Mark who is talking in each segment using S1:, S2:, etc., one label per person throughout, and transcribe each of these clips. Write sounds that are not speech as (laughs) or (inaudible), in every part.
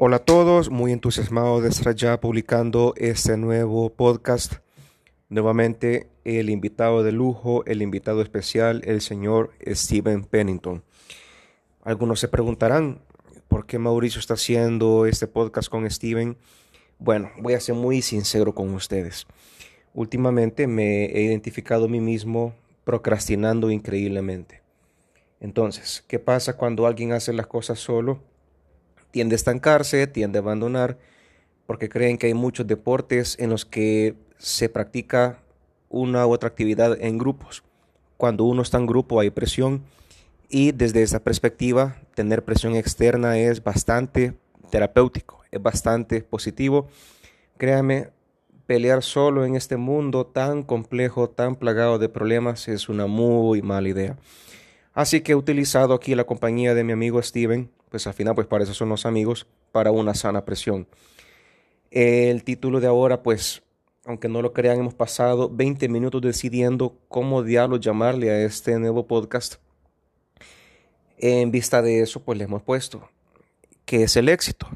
S1: Hola a todos, muy entusiasmado de estar ya publicando este nuevo podcast. Nuevamente el invitado de lujo, el invitado especial, el señor Steven Pennington. Algunos se preguntarán, ¿por qué Mauricio está haciendo este podcast con Steven? Bueno, voy a ser muy sincero con ustedes. Últimamente me he identificado a mí mismo procrastinando increíblemente. Entonces, ¿qué pasa cuando alguien hace las cosas solo? Tiende a estancarse, tiende a abandonar, porque creen que hay muchos deportes en los que se practica una u otra actividad en grupos. Cuando uno está en grupo hay presión y desde esa perspectiva tener presión externa es bastante terapéutico, es bastante positivo. Créame, pelear solo en este mundo tan complejo, tan plagado de problemas es una muy mala idea. Así que he utilizado aquí la compañía de mi amigo Steven, pues al final pues para eso son los amigos, para una sana presión. El título de ahora pues, aunque no lo crean, hemos pasado 20 minutos decidiendo cómo diablos llamarle a este nuevo podcast. En vista de eso pues le hemos puesto que es el éxito.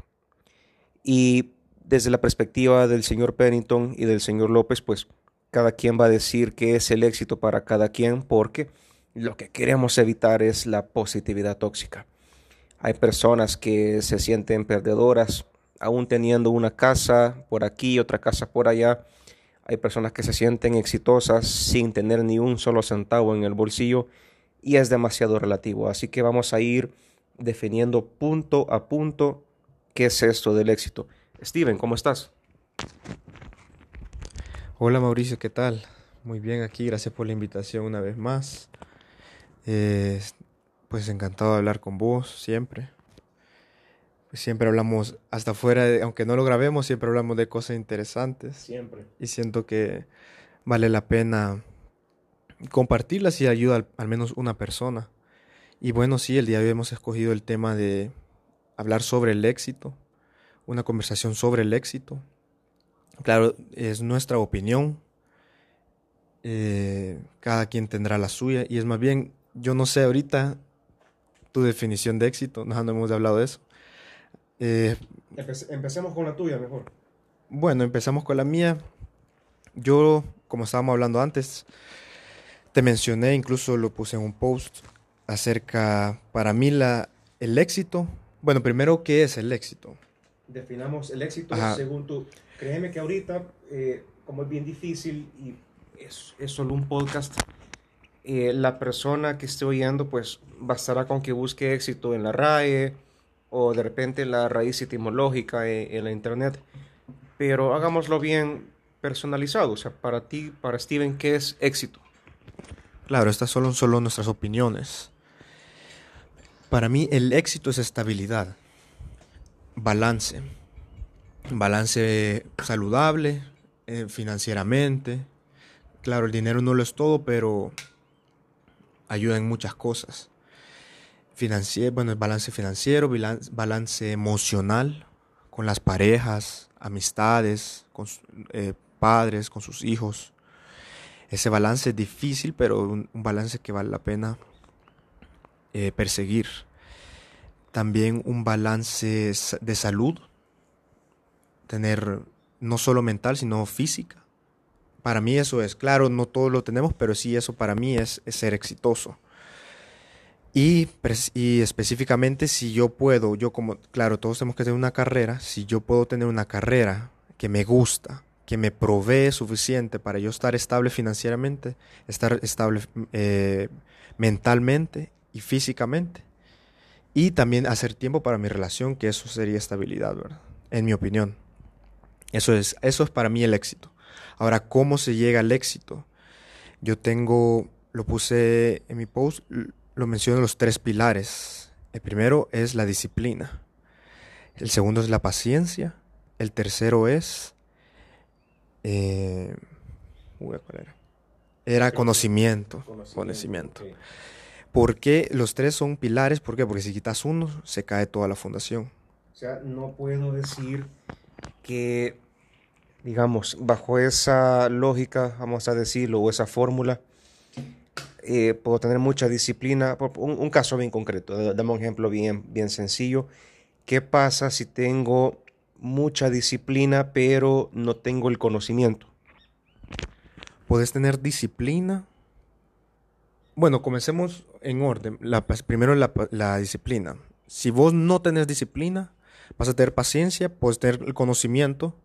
S1: Y desde la perspectiva del señor Pennington y del señor López pues cada quien va a decir qué es el éxito para cada quien porque lo que queremos evitar es la positividad tóxica. Hay personas que se sienten perdedoras, aún teniendo una casa por aquí, otra casa por allá. Hay personas que se sienten exitosas sin tener ni un solo centavo en el bolsillo y es demasiado relativo. Así que vamos a ir definiendo punto a punto qué es esto del éxito. Steven, ¿cómo estás?
S2: Hola Mauricio, ¿qué tal? Muy bien aquí, gracias por la invitación una vez más. Eh, pues encantado de hablar con vos siempre. Pues siempre hablamos, hasta fuera, aunque no lo grabemos, siempre hablamos de cosas interesantes.
S1: Siempre.
S2: Y siento que vale la pena compartirlas y ayuda al, menos una persona. Y bueno, sí, el día de hoy hemos escogido el tema de hablar sobre el éxito, una conversación sobre el éxito. Claro, es nuestra opinión. Eh, cada quien tendrá la suya y es más bien yo no sé ahorita tu definición de éxito, no, hemos hablado de eso.
S1: Eh, empecemos con la tuya mejor.
S2: Bueno, empezamos con la mía. Yo, como estábamos hablando antes, te mencioné, incluso lo puse en un post acerca, para mí, la, el éxito. Bueno, primero, ¿qué es el éxito?
S1: Definamos el éxito según tú. Créeme que ahorita, eh, como es bien difícil y es, es solo un podcast, eh, la persona que esté oyendo pues bastará con que busque éxito en la RAE o de repente la raíz etimológica en, la internet, pero hagámoslo bien personalizado, o sea, para ti, para Steven, ¿qué es éxito?
S2: Claro, estas son solo nuestras opiniones. Para mí el éxito es estabilidad, balance, balance saludable eh, financieramente. Claro, el dinero no lo es todo, pero ayuda en muchas cosas. Financiero, bueno, el balance financiero, balance emocional con las parejas, amistades, con eh, padres, con sus hijos. Ese balance es difícil, pero un, balance que vale la pena eh, perseguir. También un balance de salud, tener no solo mental, sino física para mí eso es, claro, no todos lo tenemos, pero sí eso para mí es, ser exitoso. Y, y, específicamente si yo puedo, yo como, claro, todos tenemos que tener una carrera, si yo puedo tener una carrera que me gusta, que me provee suficiente para yo estar estable financieramente, estar estable eh, mentalmente y físicamente, y también hacer tiempo para mi relación, que eso sería estabilidad, ¿verdad? En mi opinión. Eso es, eso es para mí el éxito. Ahora, ¿cómo se llega al éxito? Yo tengo, lo puse en mi post, lo menciono los tres pilares. El primero es la disciplina. El segundo es la paciencia. El tercero es... Eh, ¿cuál era? Era conocimiento. Conocimiento. ¿Por qué los tres son pilares? ¿Por qué? Porque si quitas uno, se cae toda la fundación.
S1: O sea, no puedo decir que digamos, bajo esa lógica, vamos a decirlo, o esa fórmula, eh, puedo tener mucha disciplina. Un, un, caso bien concreto, dame un ejemplo bien, bien sencillo. ¿qué pasa si tengo mucha disciplina pero no tengo el conocimiento?
S2: Puedes tener disciplina. Bueno, comencemos en orden. La, primero la, la disciplina. Si vos no tenés disciplina, vas a tener paciencia, puedes tener el conocimiento,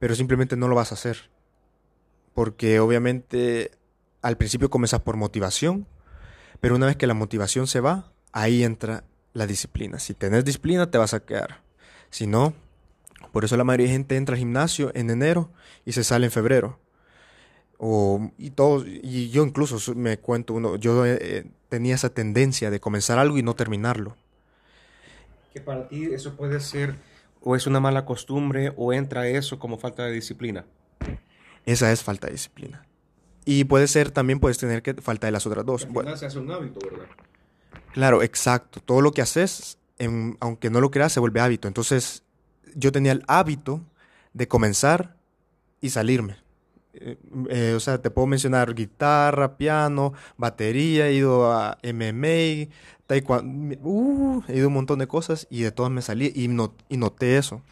S2: pero simplemente no lo vas a hacer. Porque obviamente al principio comienzas por motivación, pero una vez que la motivación se va, ahí entra la disciplina. Si tenés disciplina, te vas a quedar. Si no, por eso la mayoría de gente entra al gimnasio en enero y se sale en febrero. O, y, todos, y yo incluso me cuento, uno, yo eh, tenía esa tendencia de comenzar algo y no terminarlo.
S1: Que para ti eso puede ser o es una mala costumbre o entra eso como falta de disciplina.
S2: Esa es falta de disciplina. Y puede ser también puedes tener que falta de las otras dos.
S1: Al se hace un hábito, ¿verdad?
S2: Claro, exacto. Todo lo que haces, aunque no lo creas, se vuelve hábito. Entonces, yo tenía el hábito de comenzar y salirme. Eh, eh, o sea, te puedo mencionar guitarra, piano, batería, he ido a MMA, taekwondo, uh, he ido a un montón de cosas y de todas me salí y, y noté eso.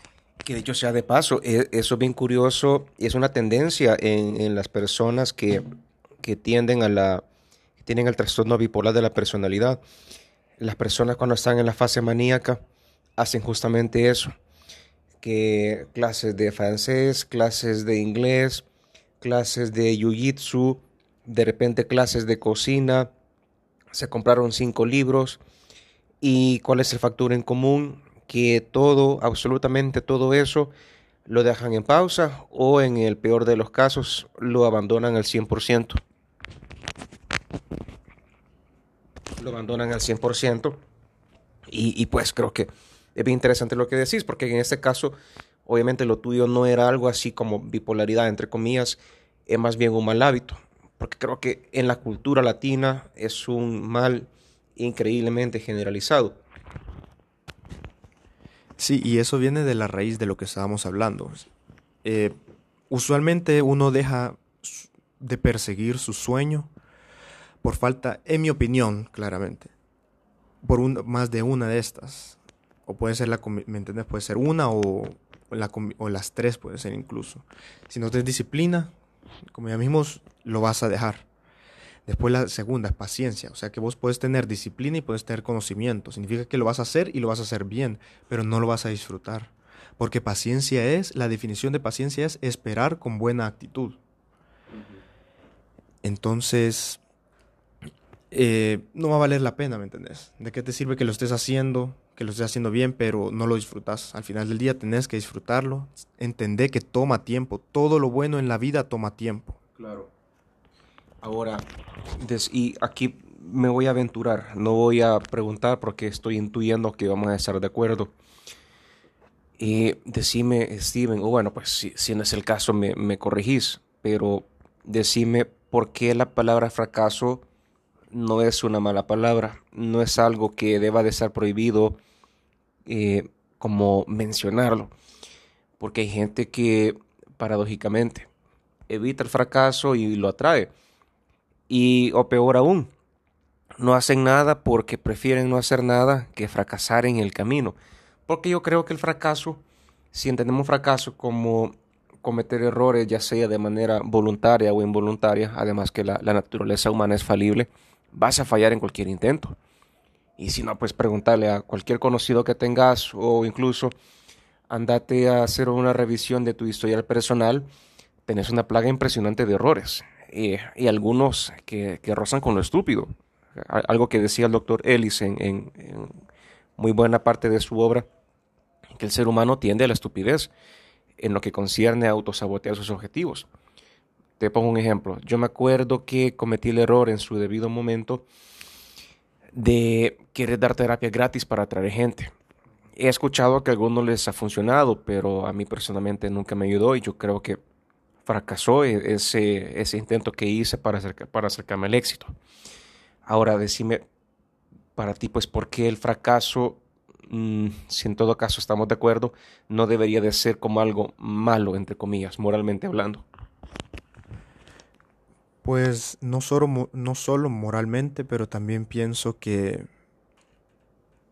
S1: Que de hecho sea de paso, e, eso es bien curioso y es una tendencia en, las personas que, que, tienden a la, tienen el trastorno bipolar de la personalidad. Las personas cuando están en la fase maníaca hacen justamente eso, que clases de francés, clases de inglés, clases de jiu-jitsu, de repente clases de cocina, se compraron cinco libros y cuál es el factor en común, que todo, absolutamente todo eso, lo dejan en pausa o en el peor de los casos lo abandonan al 100%. Lo abandonan al 100%. Y, y pues creo que es bien interesante lo que decís, porque en este caso Obviamente lo tuyo no era algo así como bipolaridad, entre comillas, es más bien un mal hábito, porque creo que en la cultura latina es un mal increíblemente generalizado.
S2: Sí, y eso viene de la raíz de lo que estábamos hablando. Eh, usualmente uno deja de perseguir su sueño por falta, en mi opinión, claramente, por más de una de estas. O puede ser la, ¿me entiendes? Puede ser una o o, las tres puede ser incluso. Si no tienes disciplina, como ya mismo lo vas a dejar. Después la segunda es paciencia, o sea que vos puedes tener disciplina y puedes tener conocimiento. Significa que lo vas a hacer y lo vas a hacer bien, pero no lo vas a disfrutar. Porque paciencia es, la definición de paciencia es esperar con buena actitud. Entonces, eh, no va a valer la pena, ¿me entendés? ¿De qué te sirve que lo estés haciendo que lo estés haciendo bien, pero no lo disfrutas. Al final del día tenés que disfrutarlo, entender que toma tiempo. Todo lo bueno en la vida toma tiempo.
S1: Claro. Ahora, y aquí me voy a aventurar, no voy a preguntar porque estoy intuyendo que vamos a estar de acuerdo. Y decime, Steven, o bueno, pues si, si no es el caso me, me corregís, pero decime por qué la palabra fracaso no es una mala palabra, no es algo que deba de ser prohibido eh, como mencionarlo, porque hay gente que paradójicamente evita el fracaso y lo atrae. Y o peor aún, no hacen nada porque prefieren no hacer nada que fracasar en el camino. Porque yo creo que el fracaso, si entendemos fracaso como cometer errores, ya sea de manera voluntaria o involuntaria, además que la naturaleza humana es falible, vas a fallar en cualquier intento. Y si no, pues preguntarle a cualquier conocido que tengas o incluso andate a hacer una revisión de tu historial personal. Tenés una plaga impresionante de errores y, algunos que, rozan con lo estúpido. Algo que decía el doctor Ellis en, en, muy buena parte de su obra, que el ser humano tiende a la estupidez en lo que concierne a autosabotear sus objetivos. Te pongo un ejemplo. Yo me acuerdo que cometí el error en su debido momento de querer dar terapia gratis para atraer gente. He escuchado que a algunos les ha funcionado, pero a mí personalmente nunca me ayudó y yo creo que fracasó e-, ese, ese intento que hice para, para acercarme al éxito. Ahora, decime para ti, pues, ¿por qué el fracaso, mm, si en todo caso estamos de acuerdo, no debería de ser como algo malo, entre comillas, moralmente hablando?
S2: Pues no solo, no solo moralmente, pero también pienso que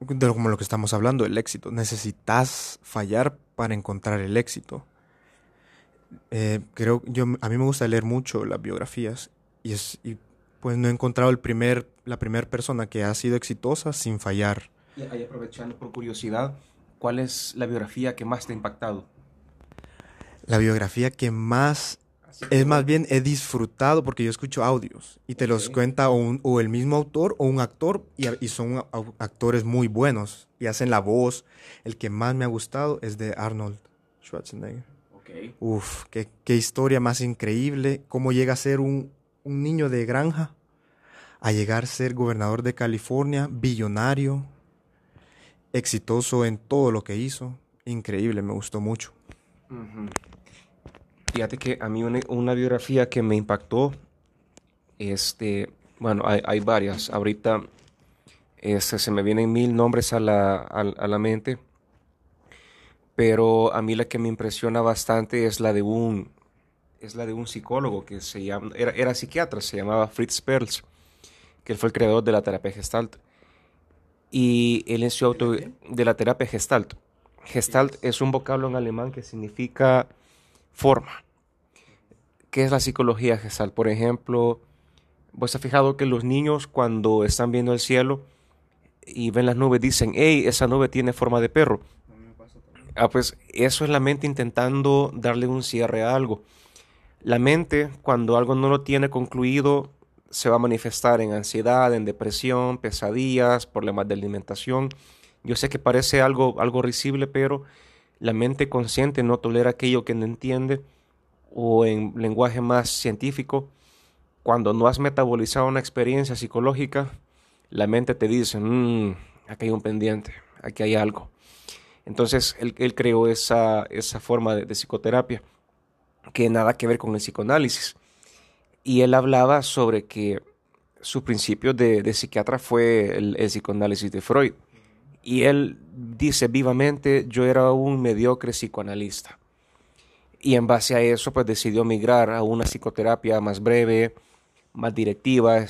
S2: de como lo que estamos hablando, el éxito. Necesitas fallar para encontrar el éxito. Eh, creo yo a mí me gusta leer mucho las biografías y es y pues no he encontrado el primer la primera persona que ha sido exitosa sin fallar.
S1: Y ahí aprovechando por curiosidad, ¿cuál es la biografía que más te ha impactado?
S2: La biografía que más es más bien he disfrutado porque yo escucho audios y te los cuenta o, el mismo autor o un actor y, son actores muy buenos y hacen la voz. El que más me ha gustado es de Arnold Schwarzenegger. Uf, qué, historia más increíble. Cómo llega a ser un, un niño de granja a llegar a ser gobernador de California, billonario, exitoso en todo lo que hizo. Increíble, me gustó mucho.
S1: Fíjate que a mí una, biografía que me impactó, este, bueno, hay, varias. Ahorita este, se me vienen mil nombres a la, a, la mente, pero a mí la que me impresiona bastante es la de un, es la de un psicólogo que se llama, era, era psiquiatra, se llamaba Fritz Perls, que él fue el creador de la terapia Gestalt. Y él en su auto de la terapia Gestalt. Gestalt es un vocablo en alemán que significa forma. ¿Qué es la psicología gestal? Por ejemplo, vos has fijado que los niños cuando están viendo el cielo y ven las nubes dicen, hey, esa nube tiene forma de perro. Ah, pues eso es la mente intentando darle un cierre a algo. La mente, cuando algo no lo tiene concluido, se va a manifestar en ansiedad, en depresión, pesadillas, problemas de alimentación. Yo sé que parece algo, algo risible, pero la mente consciente no tolera aquello que no entiende o en lenguaje más científico, cuando no has metabolizado una experiencia psicológica, la mente te dice, mmm, aquí hay un pendiente, aquí hay algo. Entonces él, creó esa, esa forma de, psicoterapia que nada que ver con el psicoanálisis. Y él hablaba sobre que su principio de, psiquiatra fue el, el, psicoanálisis de Freud. Y él dice vivamente, yo era un mediocre psicoanalista y en base a eso pues decidió migrar a una psicoterapia más breve, más directiva.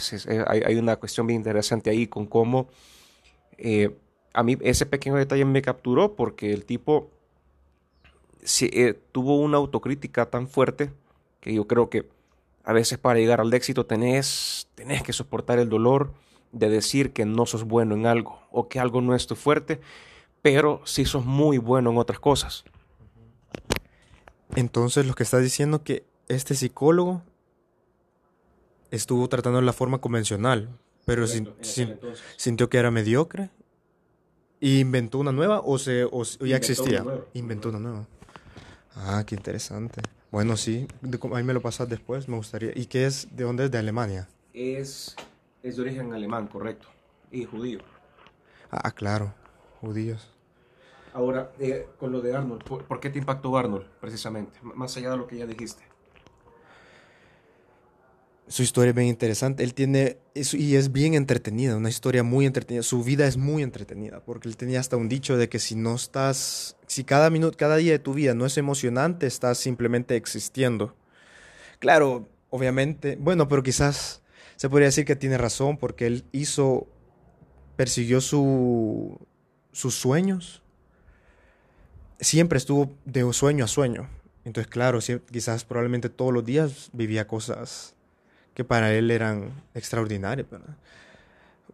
S1: hay, una cuestión bien interesante ahí con cómo eh, a mí ese pequeño detalle me capturó porque el tipo eh, tuvo una autocrítica tan fuerte que yo creo que a veces para llegar al éxito tenés, tenés que soportar el dolor de decir que no sos bueno en algo o que algo no es tu fuerte, pero sí sos muy bueno en otras cosas.
S2: Entonces lo que estás diciendo que este psicólogo estuvo tratando de la forma convencional, pero sintió que era mediocre y inventó una nueva o se ya existía. Inventó una nueva. Ah, qué interesante. Bueno, sí, ahí me lo pasas después, me gustaría. ¿Y qué es? ¿De dónde es? ¿De Alemania?
S1: Es, es de origen alemán, correcto. Y judío.
S2: Ah, claro, judíos.
S1: Ahora, eh, con lo de Arnold, ¿por, qué te impactó Arnold precisamente? más allá de lo que ya dijiste.
S2: Su historia es bien interesante. Él tiene, y es bien entretenida, una historia muy entretenida. Su vida es muy entretenida, porque él tenía hasta un dicho de que si no estás, si cada minuto, cada día de tu vida no es emocionante, estás simplemente existiendo. Claro, obviamente, bueno, pero quizás se podría decir que tiene razón, porque él hizo, persiguió su, sus sueños, siempre estuvo de sueño a sueño. Entonces, claro, quizás probablemente todos los días vivía cosas que para él eran extraordinarias.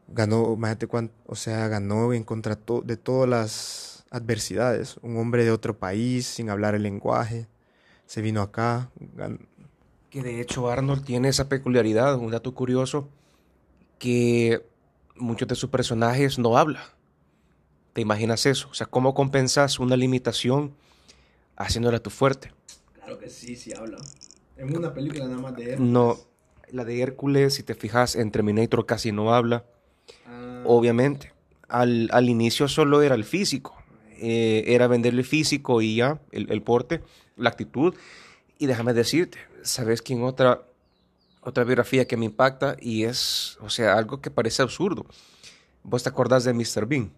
S2: Ganó, imagínate cuánto, o sea, ganó en contra de todas las adversidades. Un hombre de otro país, sin hablar el lenguaje, se vino acá.
S1: Que de hecho Arnold tiene esa peculiaridad, un dato curioso, que muchos de sus personajes no hablan ¿Te imaginas eso? O sea, ¿cómo compensas una limitación haciéndola tu fuerte?
S2: Claro que sí, sí habla. En una película nada más de
S1: Hércules. No, la de Hércules, si te fijas, en Terminator casi no habla. Ah. Obviamente. Al, inicio solo era el físico. Eh, era venderle físico y ya, el, porte, la actitud. Y déjame decirte, ¿sabes quién otra, otra biografía que me impacta? Y es, o sea, algo que parece absurdo. ¿Vos te acordás de Mr. Bean?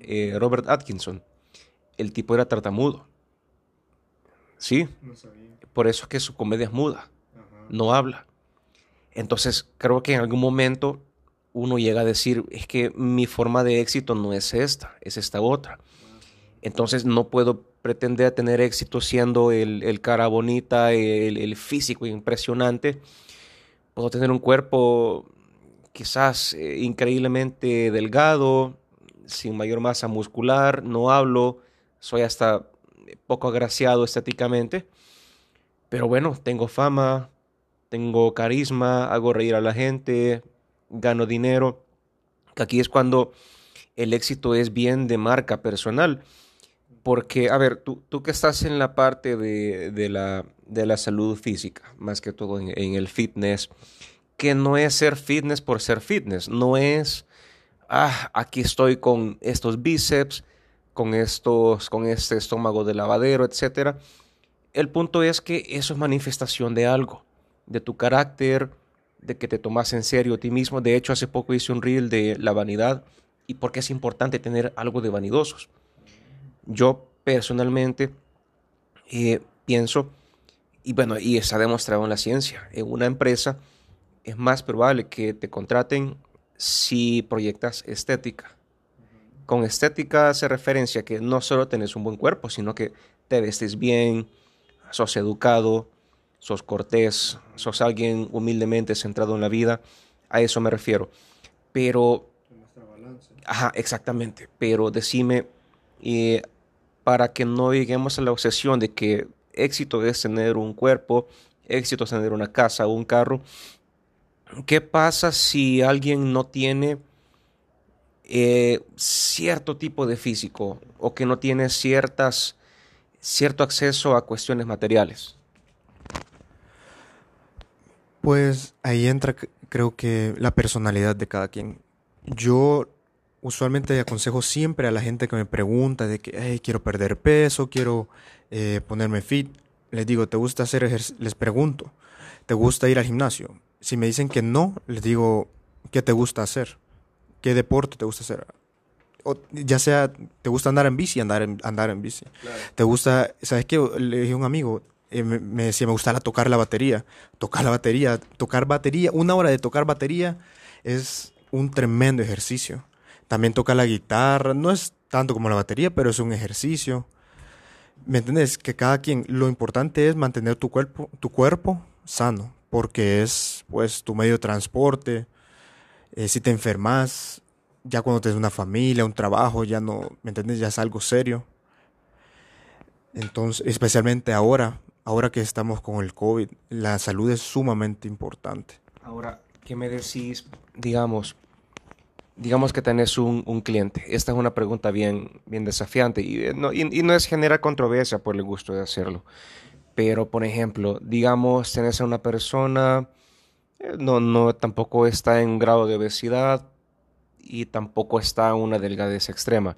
S1: Eh, Robert Atkinson, el tipo era tartamudo. ¿Sí? Por eso es que su comedia es muda, no habla. Entonces creo que en algún momento uno llega a decir, es que mi forma de éxito no es esta, es esta otra. Entonces no puedo pretender tener éxito siendo el, cara bonita, el, físico impresionante. Puedo tener un cuerpo quizás eh, increíblemente delgado, sin mayor masa muscular, no hablo, soy hasta poco agraciado estéticamente, pero bueno, tengo fama, tengo carisma, hago reír a la gente, gano dinero, aquí es cuando el éxito es bien de marca personal. Porque, a ver, tú, tú que estás en la parte de, la, de la, salud física, más que todo en, el fitness, que no es ser fitness por ser fitness, no es, ah, aquí estoy con estos bíceps, con, estos, con este estómago de lavadero, etc. El punto es que eso es manifestación de algo, de tu carácter, de que te tomas en serio a ti mismo. De hecho, hace poco hice un reel de la vanidad y por qué es importante tener algo de vanidosos. Yo personalmente eh, pienso, y bueno, y está demostrado en la ciencia, en una empresa es más probable que te contraten si proyectas estética. Con estética hace referencia que no solo tenés un buen cuerpo, sino que te vestes bien, sos educado, sos cortés, sos alguien humildemente centrado en la vida, a eso me refiero. Pero, ajá, exactamente, pero decime, eh, para que no lleguemos a la obsesión de que éxito es tener un cuerpo, éxito es tener una casa o un carro, ¿qué pasa si alguien no tiene eh, cierto tipo de físico o que no tiene ciertas, cierto acceso a cuestiones materiales?
S2: Pues ahí entra creo que la personalidad de cada quien. Yo usualmente aconsejo siempre a la gente que me pregunta de que quiero perder peso, quiero eh, ponerme fit. Les digo, ¿te gusta hacer ejercicio? Les pregunto, ¿te gusta ir al gimnasio? Si me dicen que no, les digo, ¿qué te gusta hacer? ¿Qué deporte te gusta hacer? O, ya sea, ¿te gusta andar en bici? Andar en, andar en bici. ¿Te gusta, sabes qué? Le dije a un amigo, eh, me, decía, me gusta tocar la batería. Tocar la batería, tocar batería, una hora de tocar batería es un tremendo ejercicio. También toca la guitarra, no es tanto como la batería, pero es un ejercicio. ¿Me entiendes? Que cada quien, lo importante es mantener tu cuerpo, tu cuerpo sano, porque es pues tu medio de transporte. Eh, si te enfermas, ya cuando tienes una familia, un trabajo, ya no, ¿me entiendes? Ya es algo serio. Entonces, especialmente ahora, ahora que estamos con el COVID, la salud es sumamente importante.
S1: Ahora, ¿qué me decís, digamos, digamos que tenés un, cliente? Esta es una pregunta bien, bien desafiante y eh, no, y, no es generar controversia por el gusto de hacerlo. Pero, por ejemplo, digamos, tenés a una persona, eh, no, no, tampoco está en un grado de obesidad y tampoco está en una delgadez extrema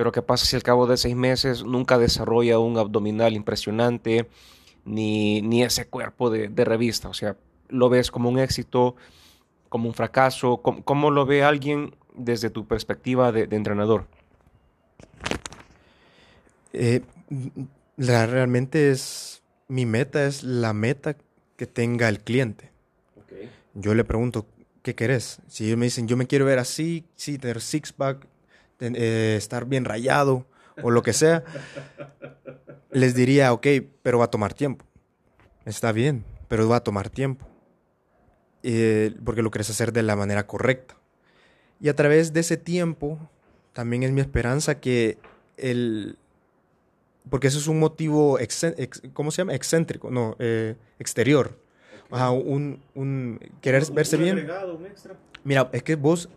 S1: pero ¿qué pasa si al cabo de seis meses nunca desarrolla un abdominal impresionante ni, ni ese cuerpo de, revista? O sea, ¿lo ves como un éxito, como un fracaso? ¿Cómo, lo ve alguien desde tu perspectiva de, entrenador?
S2: Eh, realmente es, mi meta es la meta que tenga el cliente. Yo le pregunto, ¿qué querés? Si ellos me dicen, yo me quiero ver así, sí, tener six-pack, eh, estar bien rayado o lo que sea, (laughs) les diría, ok, pero va a tomar tiempo. Está bien, pero va a tomar tiempo. Eh, porque lo quieres hacer de la manera correcta. Y a través de ese tiempo, también es mi esperanza que el... Porque eso es un motivo, ¿cómo se llama? Excéntrico, no, eh, exterior. un, un, querer verse bien. Mira, es que vos,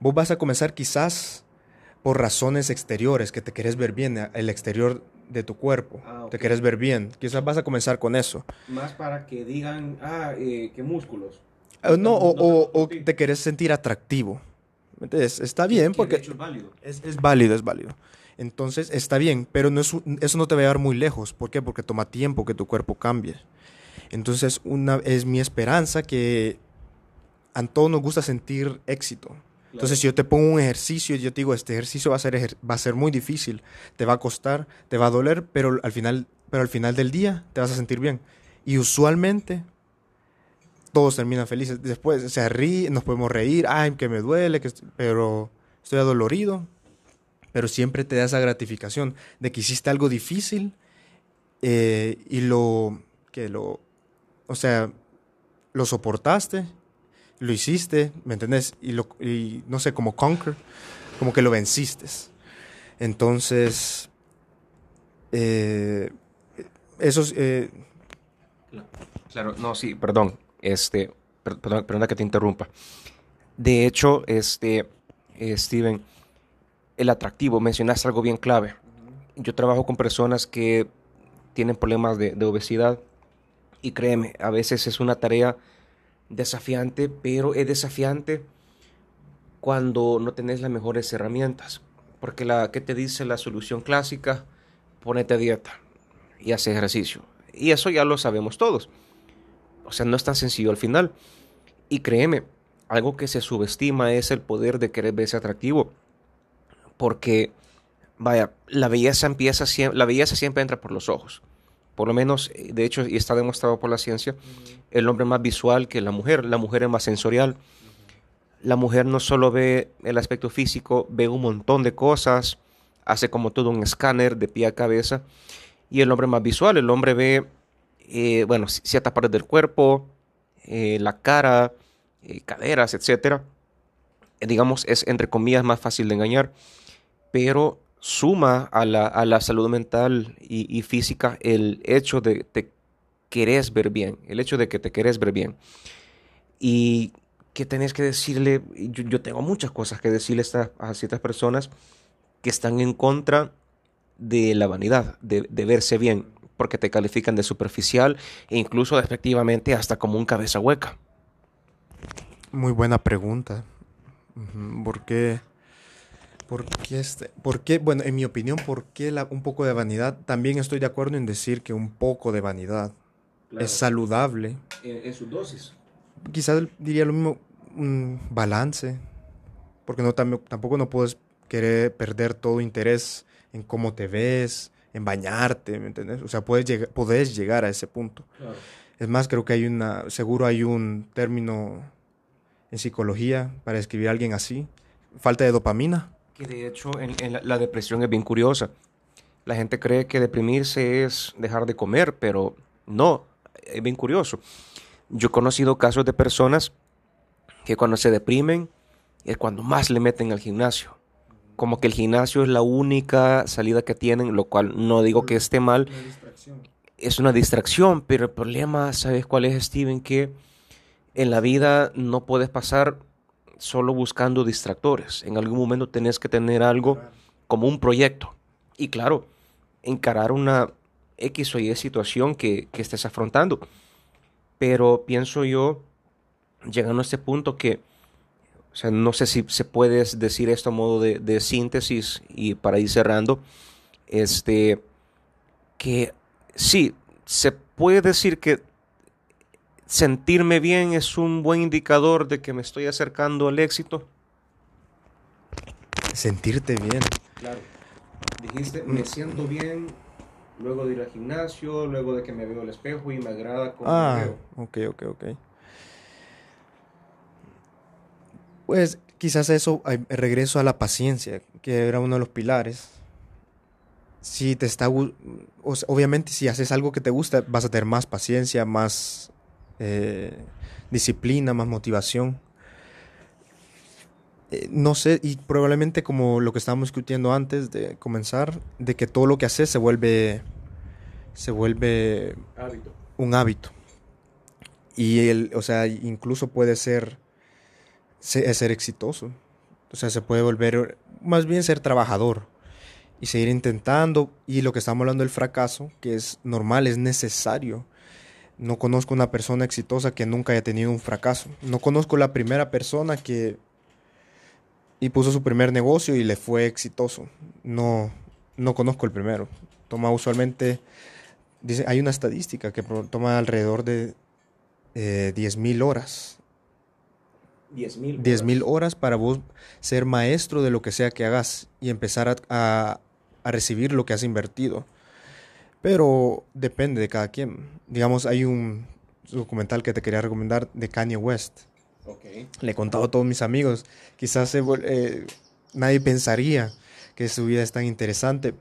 S2: vos vas a comenzar quizás por razones exteriores, que te quieres ver bien, el exterior de tu cuerpo, ah, te quieres ver bien. Quizás vas a comenzar con eso.
S1: Más para que digan, ah, eh, qué músculos.
S2: Ah, no, o, te quieres sentir atractivo. Entonces, está bien porque...
S1: es válido.
S2: Es, válido, es válido. Entonces, está bien, pero no es, eso no te va a llevar muy lejos. ¿Por qué? Porque toma tiempo que tu cuerpo cambie. Entonces, una, es mi esperanza que a todos nos gusta sentir éxito. Entonces, si yo te pongo un ejercicio y yo te digo, este ejercicio va a, ser va a ser muy difícil, te va a costar, te va a doler, pero al final, pero al final del día te vas a sentir bien. Y usualmente todos terminan felices. Después se ríe, nos podemos reír, ay, que me duele, que pero estoy adolorido. Pero siempre te da esa gratificación de que hiciste algo difícil eh, y lo, que lo, o sea, lo soportaste, lo hiciste, ¿me entendés? Y, lo, y no sé, como conquer, como que lo venciste. Entonces, eh, eso eh,
S1: Claro, no, sí, perdón, este, perdona que te interrumpa. De hecho, este, eh, Steven, el atractivo, mencionaste algo bien clave. Yo trabajo con personas que tienen problemas de, de obesidad y créeme, a veces es una tarea desafiante, pero es desafiante cuando no tenés las mejores herramientas. Porque la que te dice la solución clásica, ponete a dieta y hace ejercicio. Y eso ya lo sabemos todos. O sea, no es tan sencillo al final. Y créeme, algo que se subestima es el poder de querer verse atractivo. Porque, vaya, la belleza empieza siempre, la belleza siempre entra por los ojos. Por lo menos, de hecho, y está demostrado por la ciencia, el hombre es más visual que la mujer. La mujer es más sensorial. La mujer no solo ve el aspecto físico, ve un montón de cosas, hace como todo un escáner de pie a cabeza y el hombre más visual. El hombre ve, eh, bueno, ciertas partes del cuerpo, eh, la cara, eh, caderas, etc. digamos, es entre comillas más fácil de engañar, pero suma a la, salud mental y, física el hecho de te querés ver bien, el hecho de que te querés ver bien. Y que tenés que decirle, yo, tengo muchas cosas que decirle a ciertas personas que están en contra de la vanidad, de, verse bien, porque te califican de superficial e incluso efectivamente hasta como un cabeza hueca.
S2: Muy buena pregunta. ¿Por qué? ¿Por qué, este, por qué? Bueno, en mi opinión, ¿por qué la, un poco de vanidad? También estoy de acuerdo en decir que un poco de vanidad es saludable.
S1: En, su dosis.
S2: Quizás diría lo mismo, un balance. Porque no, tampoco no puedes querer perder todo interés en cómo te ves, en bañarte, ¿me entiendes? O sea, puedes llegar, podés llegar a ese punto. Es más, creo que hay una, seguro hay un término en psicología para describir a alguien así, falta de dopamina.
S1: Que de hecho en, la, depresión es bien curiosa. La gente cree que deprimirse es dejar de comer, pero no, es bien curioso. Yo he conocido casos de personas que cuando se deprimen es cuando más le meten al gimnasio como que el gimnasio es la única salida que tienen, lo cual no digo que esté mal. Es una distracción, pero el problema, ¿sabes cuál es, Steven? Que en la vida no puedes pasar solo buscando distractores. En algún momento tenés que tener algo como un proyecto. Y claro, encarar una X o Y situación que, que estés afrontando. Pero pienso yo, llegando a este punto, que o sea, no sé si se puede decir esto a modo de, síntesis y para ir cerrando. Este, que sí, se puede decir que sentirme bien es un buen indicador de que me estoy acercando al éxito.
S2: Sentirte bien.
S1: Claro. Dijiste, me siento bien luego de ir al gimnasio, luego de que me veo al espejo y me agrada como
S2: ah, me veo. Ok, ok, ok. Pues quizás eso, regreso a la paciencia, que era uno de los pilares. Si te está, obviamente si haces algo que te gusta, vas a tener más paciencia, más eh, disciplina, más motivación. Eh, no sé, y probablemente como lo que estábamos discutiendo antes de comenzar, de que todo lo que haces se vuelve, se vuelve un hábito. Y el, o sea, incluso puede ser es ser exitoso. O sea, se puede volver, más bien ser trabajador y seguir intentando. Y lo que estamos hablando del fracaso, que es normal, es necesario. No conozco una persona exitosa que nunca haya tenido un fracaso. No conozco la primera persona que y puso su primer negocio y le fue exitoso. No, no conozco el primero. Toma usualmente, dice, hay una estadística que toma alrededor de eh, 10.000 horas 10.000 horas. horas para vos ser maestro de lo que sea que hagas y empezar a, recibir lo que has invertido. Pero depende de cada quien. Digamos, hay un, documental que te quería recomendar de Kanye West. Le he contado a todos mis amigos. Quizás eh, nadie pensaría que su vida es tan interesante,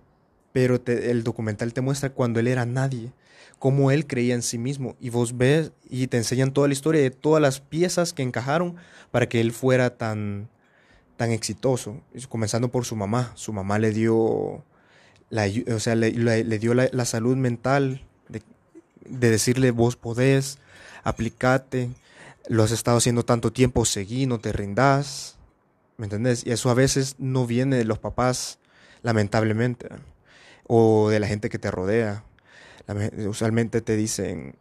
S2: pero el documental te muestra cuando él era nadie, cómo él creía en sí mismo. Y vos ves y te enseñan toda la historia de todas las piezas que encajaron para que él fuera tan, tan exitoso. Comenzando por su mamá. Su mamá le dio, o sea, le, dio la, salud mental de, de decirle vos podés, aplicate, lo has estado haciendo tanto tiempo, seguí, no te rindas. ¿Me entendés? Y eso a veces no viene de los papás, lamentablemente, o de la gente que te rodea. Usualmente te dicen,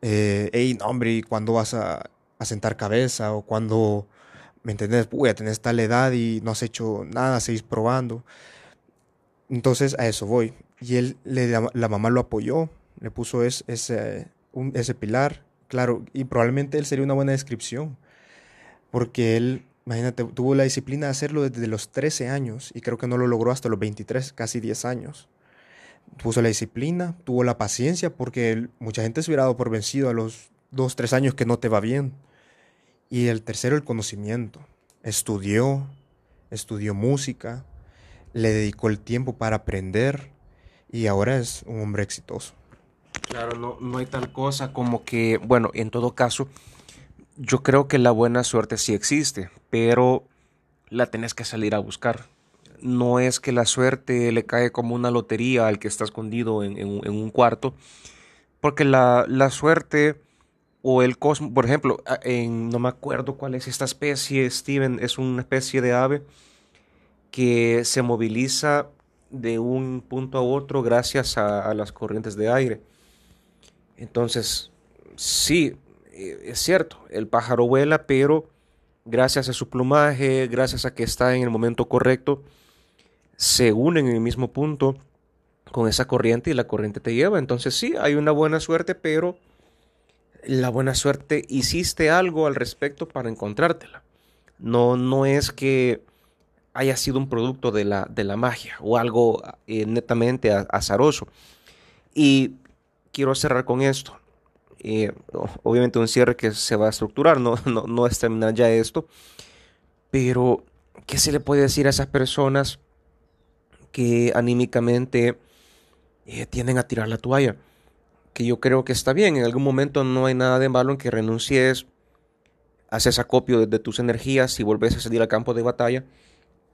S2: eh, hey, no, hombre, ¿y cuándo vas a, sentar cabeza? O cuando, ¿me entendés? Uy, tenés tal edad y no has hecho nada, seguís probando. Entonces a eso voy. Y él, le, la mamá lo apoyó, le puso ese, ese pilar Claro, y probablemente él sería una buena descripción, porque él, imagínate, tuvo la disciplina de hacerlo desde los 13 años y creo que no lo logró hasta los 23, casi 10 años. Puso la disciplina, tuvo la paciencia, porque mucha gente se hubiera dado por vencido a los 2, 3 años que no te va bien. Y el tercero, el conocimiento. Estudió, estudió música, le dedicó el tiempo para aprender y ahora es un hombre exitoso.
S1: Claro, no, no hay tal cosa como que, bueno, en todo caso, yo creo que la buena suerte sí existe, pero la tenés que salir a buscar. No es que la suerte le cae como una lotería al que está escondido en, un cuarto, porque la, la, suerte o el cosmos, por ejemplo, en, no me acuerdo cuál es esta especie, Steven, es una especie de ave que se moviliza de un punto a otro gracias a las corrientes de aire. Entonces, sí, eh, es cierto, el pájaro vuela, pero gracias a su plumaje, gracias a que está en el momento correcto, se unen en el mismo punto con esa corriente y la corriente te lleva. Entonces sí, hay una buena suerte, pero la buena suerte hiciste algo al respecto para encontrártela. No, no es que haya sido un producto de la, de la magia o algo eh, netamente azaroso. Y quiero cerrar con esto. Eh, obviamente un cierre que se va a estructurar, (laughs) no, no, es terminar ya esto. Pero, ¿qué se le puede decir a esas personas que anímicamente eh, tienden a tirar la toalla? Que yo creo que está bien, en algún momento no hay nada de malo en que renuncies, haces acopio de, tus energías y volvés a salir al campo de batalla.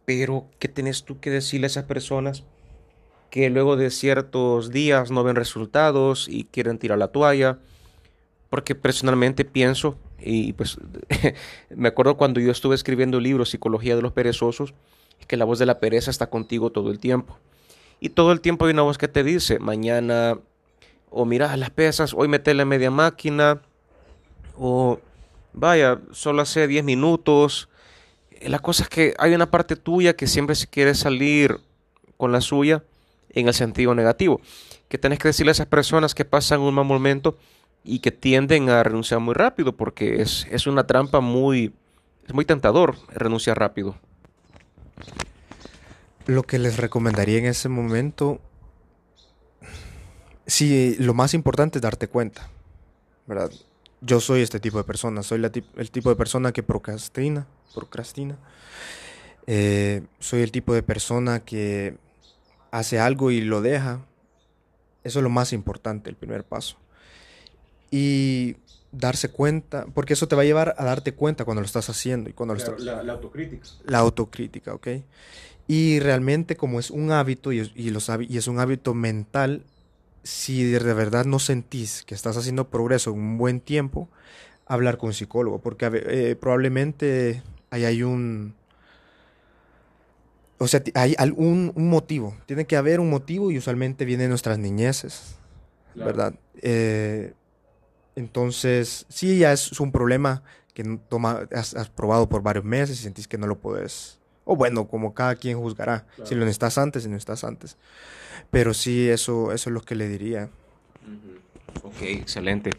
S1: Pero, ¿qué tienes tú que decirle a esas personas? que luego de ciertos días no ven resultados y quieren tirar la toalla. Porque personalmente pienso, y pues (laughs) me acuerdo cuando yo estuve escribiendo el libro Psicología de los Perezosos, que la voz de la pereza está contigo todo el tiempo. Y todo el tiempo hay una voz que te dice, mañana, o mira las pesas, hoy metele media máquina, o vaya, solo hace 10 minutos. La cosa es que hay una parte tuya que siempre se quiere salir con la suya en el sentido negativo. Que tenés que decirle a esas personas que pasan un mal momento y que tienden a renunciar muy rápido, porque es, es una trampa muy, muy tentador renunciar rápido.
S2: Lo que les recomendaría en ese momento, sí, lo más importante es darte cuenta, ¿verdad? Yo soy este tipo de persona, soy el tipo de persona que procrastina, procrastina. Eh, soy el tipo de persona que hace algo y lo deja. Eso es lo más importante, el primer paso. Y darse cuenta, porque eso te va a llevar a darte cuenta cuando lo estás haciendo y cuando lo
S1: la, la, autocrítica.
S2: La autocrítica, ¿ok? Y realmente como es un hábito y, y, los, y es un hábito mental, si de verdad no sentís que estás haciendo progreso en un buen tiempo, hablar con un psicólogo, porque eh, probablemente ahí hay un, o sea, hay algún un motivo, tiene que haber un motivo y usualmente viene de nuestras niñeces, ¿verdad? Eh, entonces, sí, ya es un problema que toma, has, probado por varios meses y sentís que no lo puedes, o bueno, como cada quien juzgará, si lo necesitas antes, si no estás antes. Pero sí, eso, eso es lo que le diría.
S1: Ok, excelente.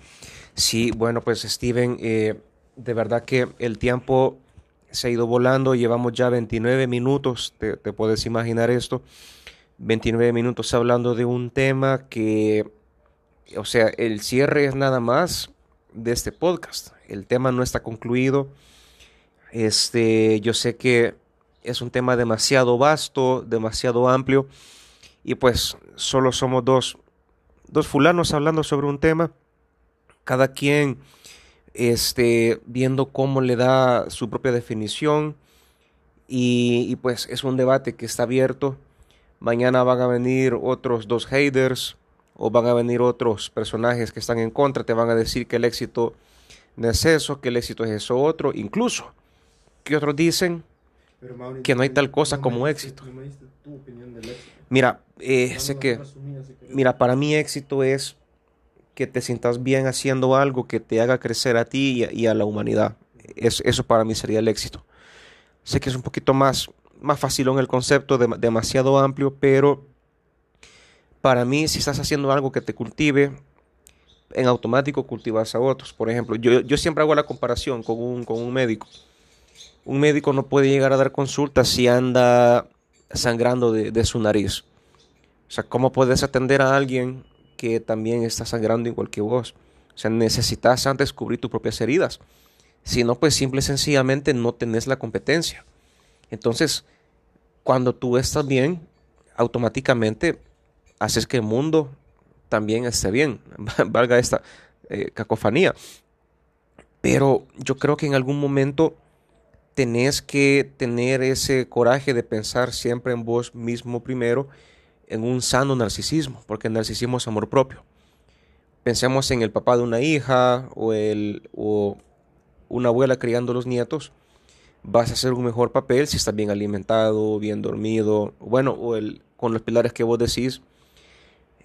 S1: Sí, bueno, pues Steven, eh, de verdad que el tiempo se ha ido volando, llevamos ya 29 minutos, te, puedes imaginar esto, 29 minutos hablando de un tema que, o sea, el cierre es nada más de este podcast. El tema no está concluido. Este, yo sé que es un tema demasiado vasto, demasiado amplio, y pues solo somos dos, dos fulanos hablando sobre un tema, cada quien este, viendo cómo le da su propia definición, y, pues es un debate que está abierto. Mañana van a venir otros dos haters o van a venir otros personajes que están en contra, te van a decir que el éxito no es eso, que el éxito es eso otro, incluso que otros dicen que no hay tal cosa como éxito. Mira, eh, sé que, mira, para mí éxito es que te sientas bien haciendo algo que te haga crecer a ti y a, la humanidad. eso para mí sería el éxito. Sé que es un poquito más, más fácil en el concepto, demasiado amplio, pero para mí si estás haciendo algo que te cultive, en automático cultivas a otros. Por ejemplo, yo, yo siempre hago la comparación con un, con un médico. Un médico no puede llegar a dar consulta si anda sangrando de, su nariz. O sea, ¿cómo puedes atender a alguien que también está sangrando igual que vos? O sea, necesitas antes cubrir tus propias heridas. Si no, pues simple y sencillamente no tenés la competencia. Entonces, cuando tú estás bien, automáticamente haces que el mundo también esté bien, (laughs) valga esta eh, cacofonía. Pero yo creo que en algún momento tenés que tener ese coraje de pensar siempre en vos mismo primero, en un sano narcisismo, porque el narcisismo es amor propio. Pensemos en el papá de una hija o, el, o una abuela criando los nietos. Vas a hacer un mejor papel si estás bien alimentado, bien dormido, bueno, o el, con los pilares que vos decís,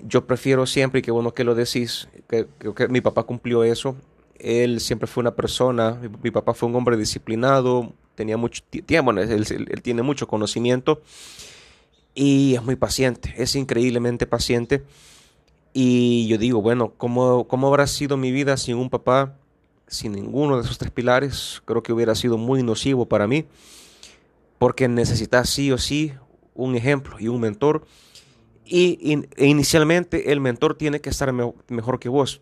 S1: yo prefiero siempre, y qué bueno que lo decís, que, que, mi papá cumplió eso. Él siempre fue una persona, mi, papá fue un hombre disciplinado, tenía mucho tiempo, él, tiene mucho conocimiento y es muy paciente, es increíblemente paciente. Y yo digo, bueno, ¿cómo, ¿cómo habrá sido mi vida sin un papá, sin ninguno de esos tres pilares? Creo que hubiera sido muy nocivo para mí, porque necesitas sí o sí un ejemplo y un mentor y, e inicialmente el mentor tiene que estar mejor que vos.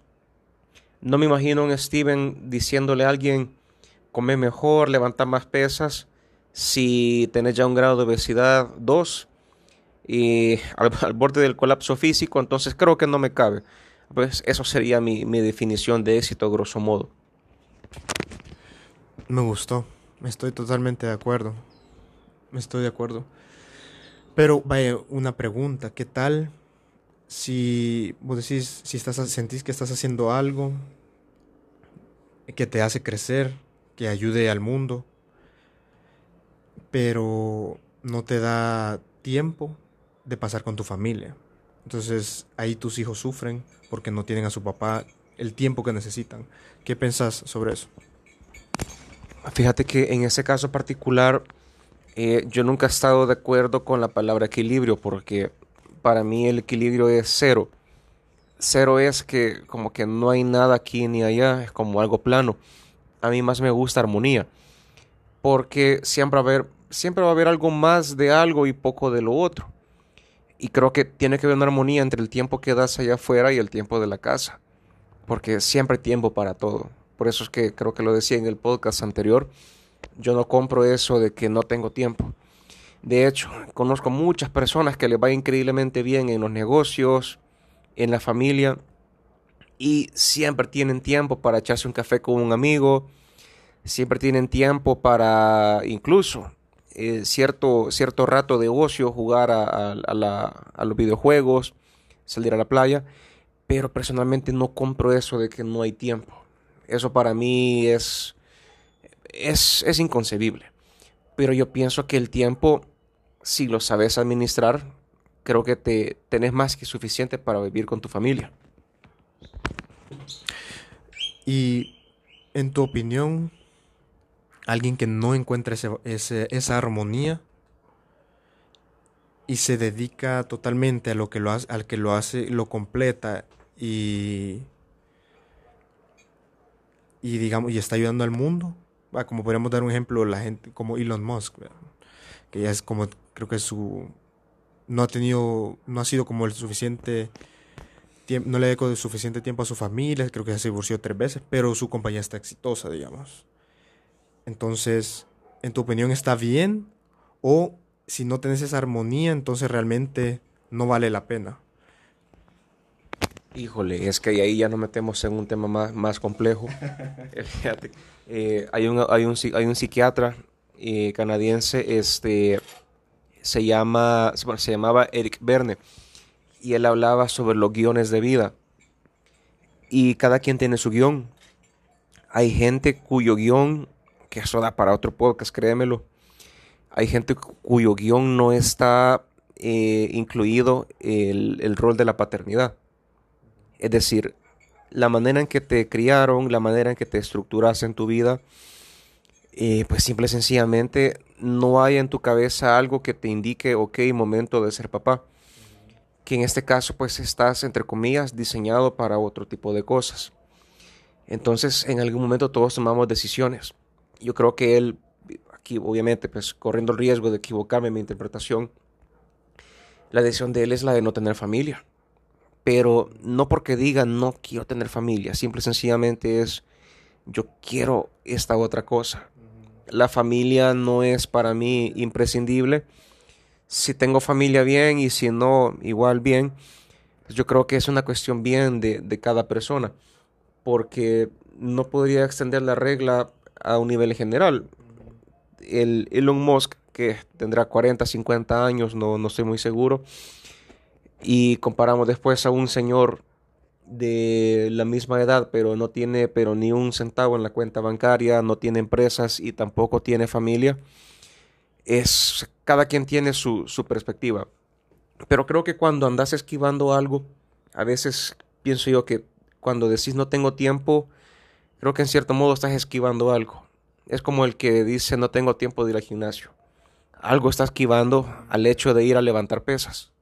S1: No me imagino un Steven diciéndole a alguien, come mejor, levanta más pesas, si tenés ya un grado de obesidad 2 y (laughs) al, borde del colapso físico, entonces creo que no me cabe. Pues eso sería mi, mi definición de éxito, grosso modo.
S2: Me gustó, estoy totalmente de acuerdo. Estoy de acuerdo. Pero vaya, una pregunta, ¿qué tal si vos decís, si estás, sentís que estás haciendo algo que te hace crecer, que ayude al mundo, pero no te da tiempo de pasar con tu familia? Entonces ahí tus hijos sufren porque no tienen a su papá el tiempo que necesitan. ¿Qué pensás sobre eso?
S1: Fíjate que en ese caso particular eh, yo nunca he estado de acuerdo con la palabra equilibrio porque para mí el equilibrio es cero. Cero es que como que no hay nada aquí ni allá, es como algo plano. A mí más me gusta armonía porque siempre va a haber, siempre va a haber algo más de algo y poco de lo otro. Y creo que tiene que haber una armonía entre el tiempo que das allá afuera y el tiempo de la casa. Porque siempre hay tiempo para todo. Por eso es que creo que lo decía en el podcast anterior yo no compro eso de que no tengo tiempo. De hecho, conozco muchas personas que les va increíblemente bien en los negocios, en la familia, y siempre tienen tiempo para echarse un café con un amigo, siempre tienen tiempo para incluso eh, cierto, cierto rato de ocio, jugar a, a los videojuegos, salir a la playa, pero personalmente no compro eso de que no hay tiempo. Eso para mí es es, inconcebible. Pero yo pienso que el tiempo, si lo sabes administrar, creo que te tenés más que suficiente para vivir con tu familia.
S2: Y en tu opinión, alguien que no encuentra esa armonía y se dedica totalmente a lo que lo hace, al que lo hace, lo completa y, y digamos, y está ayudando al mundo, Ah, como podríamos dar un ejemplo, la gente como Elon Musk, que ya es como, creo que su, no ha tenido, no ha sido como el suficiente no le dedicó suficiente tiempo a su familia, creo que ya se divorció tres veces, pero su compañía está exitosa, digamos. Entonces, ¿en tu opinión está bien? O si no tenés esa armonía, entonces realmente no vale la pena.
S1: Híjole, es que ahí ya nos metemos en un tema más, más complejo. (laughs) Fíjate, eh, hay, un, hay, un, hay un psiquiatra eh, canadiense, este, se, llama, se llamaba Eric Verne, y él hablaba sobre los guiones de vida. Y cada quien tiene su guion. Hay gente cuyo guion, que eso da para otro podcast, créemelo. Hay gente cuyo guion no está eh, incluido el, el rol de la paternidad. Es decir, la manera en que te criaron, la manera en que te estructuras en tu vida, eh, pues simple y sencillamente no hay en tu cabeza algo que te indique, ok, momento de ser papá. Que en este caso pues estás, entre comillas, diseñado para otro tipo de cosas. Entonces en algún momento todos tomamos decisiones. Yo creo que él, aquí obviamente pues corriendo el riesgo de equivocarme en mi interpretación, la decisión de él es la de no tener familia pero no porque diga no quiero tener familia, simple y sencillamente es yo quiero esta otra cosa. La familia no es para mí imprescindible. Si tengo familia bien y si no, igual bien. Pues yo creo que es una cuestión bien de, de cada persona, porque no podría extender la regla a un nivel general. El Elon Musk, que tendrá 40, 50 años, no, no estoy muy seguro, y comparamos después a un señor de la misma edad, pero no tiene pero ni un centavo en la cuenta bancaria, no tiene empresas y tampoco tiene familia, es cada quien tiene su, su perspectiva. Pero creo que cuando andas esquivando algo, a veces pienso yo que cuando decís no tengo tiempo, creo que en cierto modo estás esquivando algo. Es como el que dice no tengo tiempo de ir al gimnasio. Algo está esquivando al hecho de ir a levantar pesas.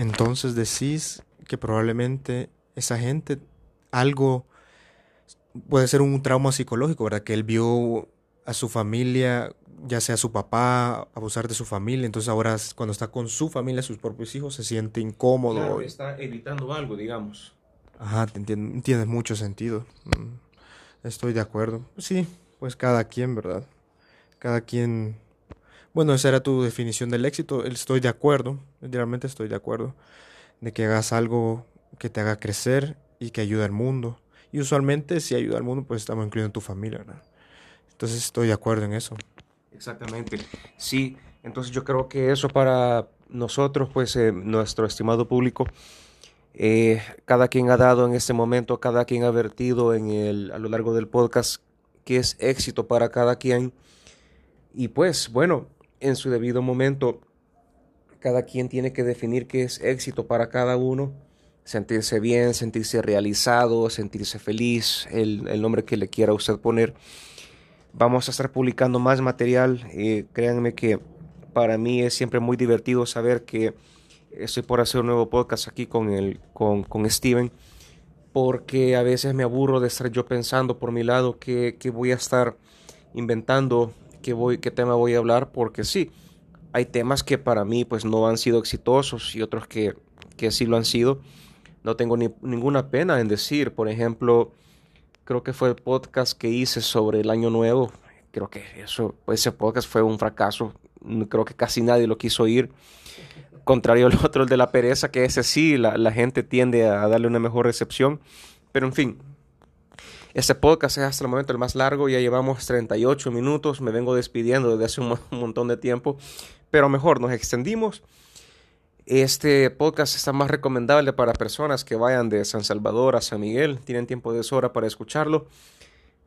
S2: Entonces decís que probablemente esa gente algo puede ser un trauma psicológico, ¿verdad? Que él vio a su familia, ya sea su papá, abusar de su familia, entonces ahora cuando está con su familia, sus propios hijos, se siente incómodo.
S1: Claro, está evitando algo, digamos.
S2: Ajá, te tienes mucho sentido. Mm, estoy de acuerdo. Sí, pues cada quien, ¿verdad? Cada quien bueno, esa era tu definición del éxito. Estoy de acuerdo, realmente estoy de acuerdo, de que hagas algo que te haga crecer y que ayude al mundo. Y usualmente si ayuda al mundo, pues estamos incluyendo tu familia, ¿verdad? Entonces estoy de acuerdo en eso.
S1: Exactamente. Sí, entonces yo creo que eso para nosotros, pues eh, nuestro estimado público, eh, cada quien ha dado en este momento, cada quien ha vertido en el, a lo largo del podcast que es éxito para cada quien. Y pues bueno, en su debido momento. Cada quien tiene que definir qué es éxito para cada uno. Sentirse bien, sentirse realizado, sentirse feliz, el, nombre que le quiera usted poner. Vamos a estar publicando más material. Eh, créanme que para mí es siempre muy divertido saber que estoy por hacer un nuevo podcast aquí con, el, con, con Steven. Porque a veces me aburro de estar yo pensando por mi lado que voy a estar inventando qué, tema voy a hablar, porque sí, hay temas que para mí pues no han sido exitosos y otros que, que sí lo han sido. No tengo ni, ninguna pena en decir, por ejemplo, creo que fue el podcast que hice sobre el año nuevo. Creo que eso, ese podcast fue un fracaso. Creo que casi nadie lo quiso oír. Contrario al otro, el de la pereza, que ese sí, la gente tiende a darle una mejor recepción. Pero en fin, este podcast es hasta el momento el más largo, ya llevamos 38 minutos, me vengo despidiendo desde hace un, montón de tiempo, pero mejor, nos extendimos. Este podcast está más recomendable para personas que vayan de San Salvador a San Miguel, tienen tiempo de sobra para escucharlo.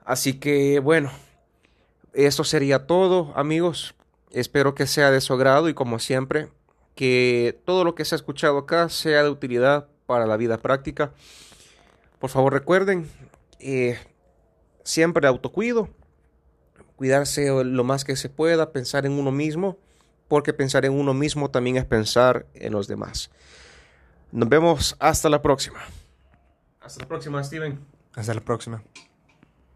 S1: Así que bueno, eso sería todo amigos, espero que sea de su agrado y como siempre, que todo lo que se ha escuchado acá sea de utilidad para la vida práctica. Por favor recuerden, eh, siempre autocuido, cuidarse lo más que se pueda, pensar en uno mismo, porque pensar en uno mismo también es pensar en los demás. Nos vemos hasta la próxima. Hasta la próxima, Steven.
S2: Hasta la próxima.